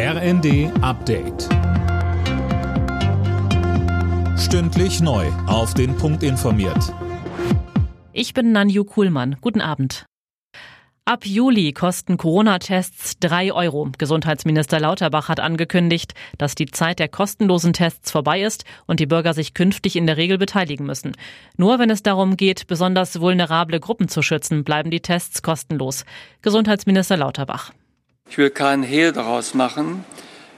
RND Update. Stündlich neu. Auf den Punkt informiert. Ich bin Nanju Kuhlmann. Guten Abend. Ab Juli kosten Corona-Tests drei Euro. Gesundheitsminister Lauterbach hat angekündigt, dass die Zeit der kostenlosen Tests vorbei ist und die Bürger sich künftig in der Regel beteiligen müssen. Nur wenn es darum geht, besonders vulnerable Gruppen zu schützen, bleiben die Tests kostenlos. Gesundheitsminister Lauterbach. Ich will keinen Hehl daraus machen.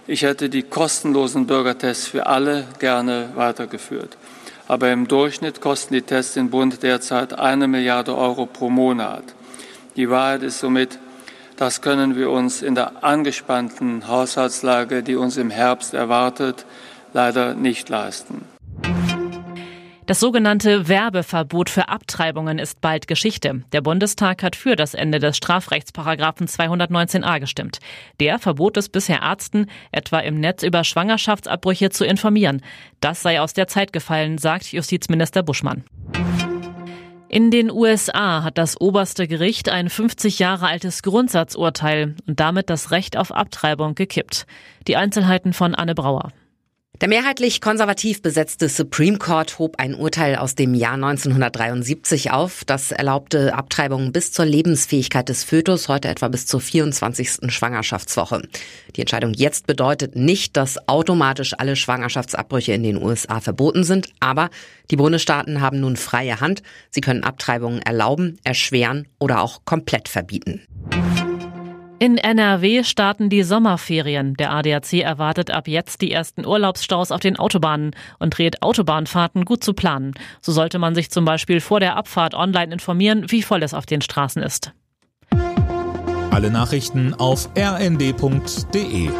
Ich hätte die kostenlosen Bürgertests für alle gerne weitergeführt. Aber im Durchschnitt kosten die Tests in Bund derzeit eine Milliarde Euro pro Monat. Die Wahrheit ist somit, das können wir uns in der angespannten Haushaltslage, die uns im Herbst erwartet, leider nicht leisten. Das sogenannte Werbeverbot für Abtreibungen ist bald Geschichte. Der Bundestag hat für das Ende des Strafrechtsparagraphen 219a gestimmt. Der verbot es bisher Ärzten, etwa im Netz über Schwangerschaftsabbrüche zu informieren. Das sei aus der Zeit gefallen, sagt Justizminister Buschmann. In den USA hat das oberste Gericht ein 50 Jahre altes Grundsatzurteil und damit das Recht auf Abtreibung gekippt. Die Einzelheiten von Anne Brauer. Der mehrheitlich konservativ besetzte Supreme Court hob ein Urteil aus dem Jahr 1973 auf, das erlaubte Abtreibungen bis zur Lebensfähigkeit des Fötus, heute etwa bis zur 24. Schwangerschaftswoche. Die Entscheidung jetzt bedeutet nicht, dass automatisch alle Schwangerschaftsabbrüche in den USA verboten sind, aber die Bundesstaaten haben nun freie Hand. Sie können Abtreibungen erlauben, erschweren oder auch komplett verbieten. In NRW starten die Sommerferien. Der ADAC erwartet ab jetzt die ersten Urlaubsstaus auf den Autobahnen und dreht Autobahnfahrten gut zu planen. So sollte man sich zum Beispiel vor der Abfahrt online informieren, wie voll es auf den Straßen ist. Alle Nachrichten auf rnd.de